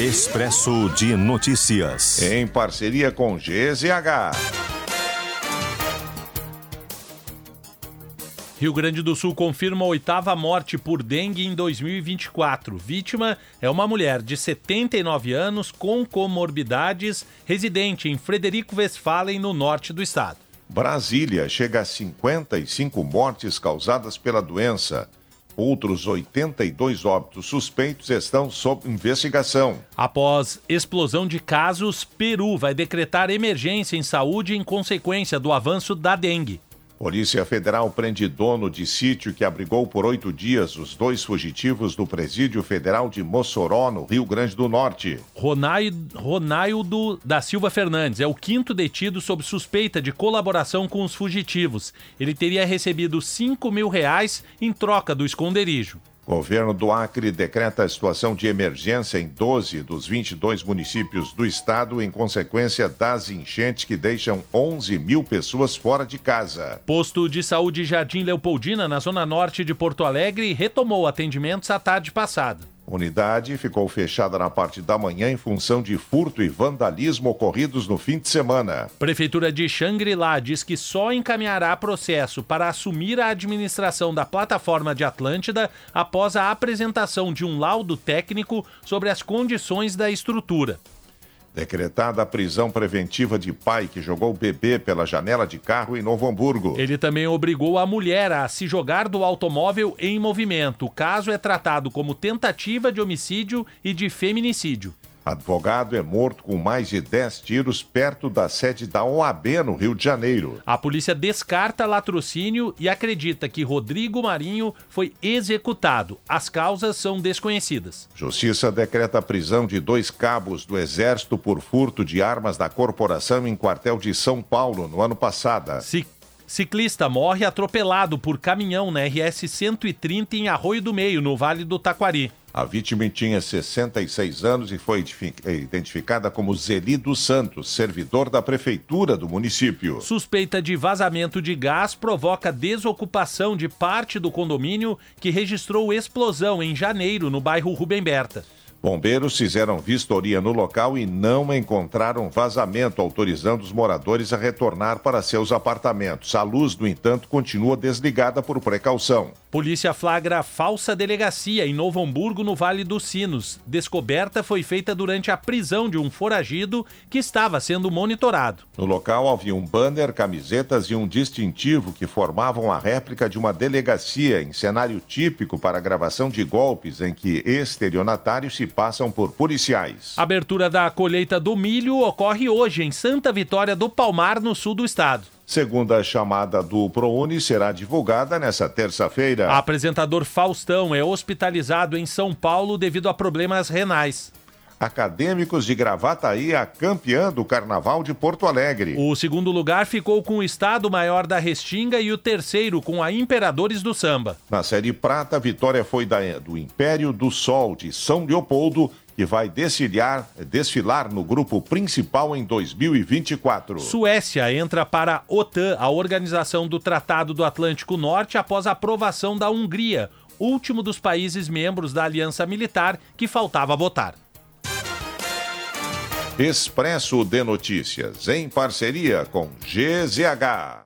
Expresso de Notícias. Em parceria com GZH. Rio Grande do Sul confirma a oitava morte por dengue em 2024. Vítima é uma mulher de 79 anos com comorbidades, residente em Frederico Westphalen, no norte do estado. Brasília chega a 55 mortes causadas pela doença. Outros 82 óbitos suspeitos estão sob investigação. Após explosão de casos, Peru vai decretar emergência em saúde em consequência do avanço da dengue. Polícia Federal prende dono de sítio que abrigou por oito dias os dois fugitivos do Presídio Federal de Mossoró, no Rio Grande do Norte. Ronaldo da Silva Fernandes é o quinto detido sob suspeita de colaboração com os fugitivos. Ele teria recebido 5 mil reais em troca do esconderijo. Governo do Acre decreta a situação de emergência em 12 dos 22 municípios do estado em consequência das enchentes que deixam 11 mil pessoas fora de casa. Posto de saúde Jardim Leopoldina, na zona norte de Porto Alegre, retomou atendimentos à tarde passada. Unidade ficou fechada na parte da manhã em função de furto e vandalismo ocorridos no fim de semana. Prefeitura de Xangri-Lá diz que só encaminhará processo para assumir a administração da plataforma de Atlântida após a apresentação de um laudo técnico sobre as condições da estrutura. Decretada a prisão preventiva de pai que jogou o bebê pela janela de carro em Novo Hamburgo. Ele também obrigou a mulher a se jogar do automóvel em movimento. O caso é tratado como tentativa de homicídio e de feminicídio. Advogado é morto com mais de 10 tiros perto da sede da OAB no Rio de Janeiro. A polícia descarta latrocínio e acredita que Rodrigo Marinho foi executado. As causas são desconhecidas. Justiça decreta a prisão de dois cabos do Exército por furto de armas da corporação em quartel de São Paulo no ano passado. Se Ciclista morre atropelado por caminhão na RS 130 em Arroio do Meio, no Vale do Taquari. A vítima tinha 66 anos e foi identificada como Zeli dos Santos, servidor da prefeitura do município. Suspeita de vazamento de gás provoca desocupação de parte do condomínio que registrou explosão em janeiro no bairro Rubem Berta. Bombeiros fizeram vistoria no local e não encontraram vazamento, autorizando os moradores a retornar para seus apartamentos. A luz, no entanto, continua desligada por precaução. Polícia flagra falsa delegacia em Novo Hamburgo, no Vale dos Sinos. Descoberta foi feita durante a prisão de um foragido que estava sendo monitorado. No local havia um banner, camisetas e um distintivo que formavam a réplica de uma delegacia em cenário típico para a gravação de golpes em que estelionatários se passam por policiais. abertura da colheita do milho ocorre hoje em Santa Vitória do Palmar, no sul do estado. Segunda chamada do ProUni será divulgada nesta terça-feira. Apresentador Faustão é hospitalizado em São Paulo devido a problemas renais. Acadêmicos de Gravataí a campeã do Carnaval de Porto Alegre. O segundo lugar ficou com o Estado Maior da Restinga e o terceiro com a Imperadores do Samba. Na Série Prata, a vitória foi da, do Império do Sol de São Leopoldo que vai desfilar, desfilar no grupo principal em 2024. Suécia entra para a OTAN, a Organização do Tratado do Atlântico Norte, após a aprovação da Hungria, último dos países membros da aliança militar que faltava votar. Expresso de Notícias, em parceria com GZH.